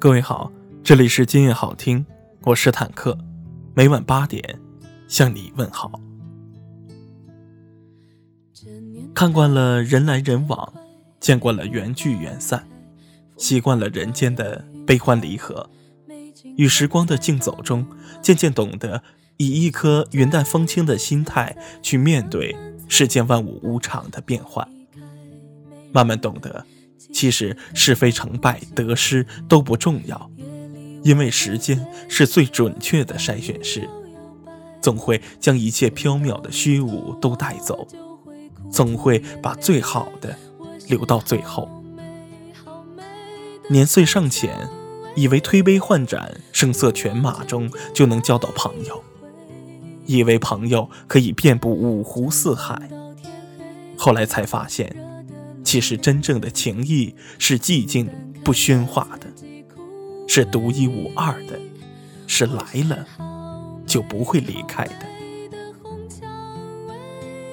各位好，这里是今夜好听，我是坦克，每晚八点向你问好。看惯了人来人往，见惯了缘聚缘散，习惯了人间的悲欢离合，与时光的竞走中，渐渐懂得以一颗云淡风轻的心态去面对世间万物无常的变幻，慢慢懂得。其实是非成败得失都不重要，因为时间是最准确的筛选师，总会将一切缥缈的虚无都带走，总会把最好的留到最后。年岁尚浅，以为推杯换盏、声色犬马中就能交到朋友，以为朋友可以遍布五湖四海，后来才发现。其实，真正的情谊是寂静不喧哗的，是独一无二的，是来了就不会离开的。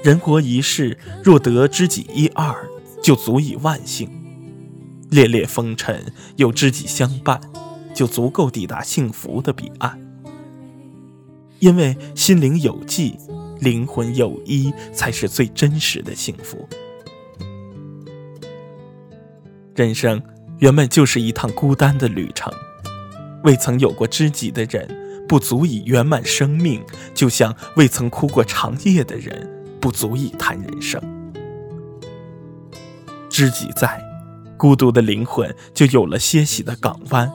人活一世，若得知己一二，就足以万幸；烈烈风尘，有知己相伴，就足够抵达幸福的彼岸。因为心灵有寄，灵魂有依，才是最真实的幸福。人生原本就是一趟孤单的旅程，未曾有过知己的人，不足以圆满生命；就像未曾哭过长夜的人，不足以谈人生。知己在，孤独的灵魂就有了歇息的港湾；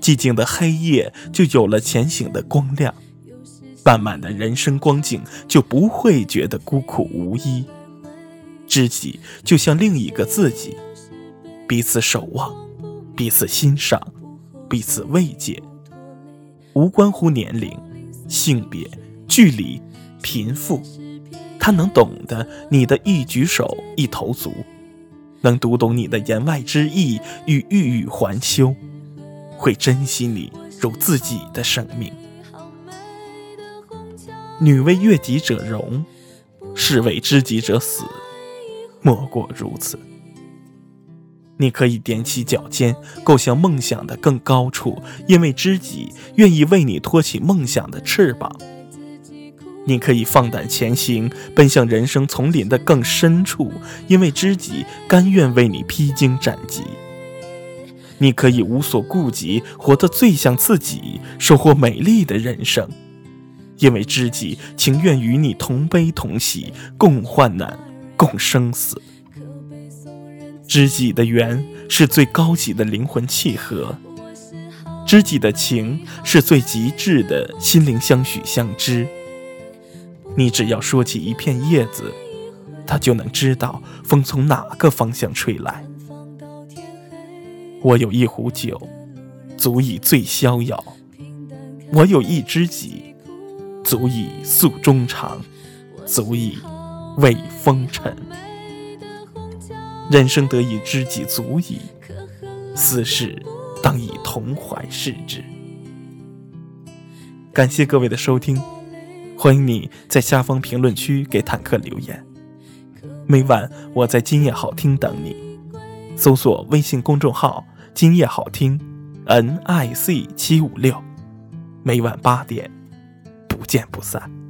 寂静的黑夜就有了前行的光亮；半满的人生光景就不会觉得孤苦无依。知己就像另一个自己。彼此守望，彼此欣赏，彼此慰藉，无关乎年龄、性别、距离、贫富。他能懂得你的一举手、一投足，能读懂你的言外之意与欲语还休，会珍惜你如自己的生命。女为悦己者容，士为知己者死，莫过如此。你可以踮起脚尖，够向梦想的更高处，因为知己愿意为你托起梦想的翅膀。你可以放胆前行，奔向人生丛林的更深处，因为知己甘愿为你披荆斩棘。你可以无所顾忌，活得最像自己，收获美丽的人生，因为知己情愿与你同悲同喜，共患难，共生死。知己的缘是最高级的灵魂契合，知己的情是最极致的心灵相许相知。你只要说起一片叶子，他就能知道风从哪个方向吹来。我有一壶酒，足以醉逍遥；我有一知己，足以诉衷肠，足以慰风尘。人生得一知己足矣，斯事当以同怀视之。感谢各位的收听，欢迎你在下方评论区给坦克留言。每晚我在今夜好听等你，搜索微信公众号“今夜好听 ”，N I C 七五六，每晚八点，不见不散。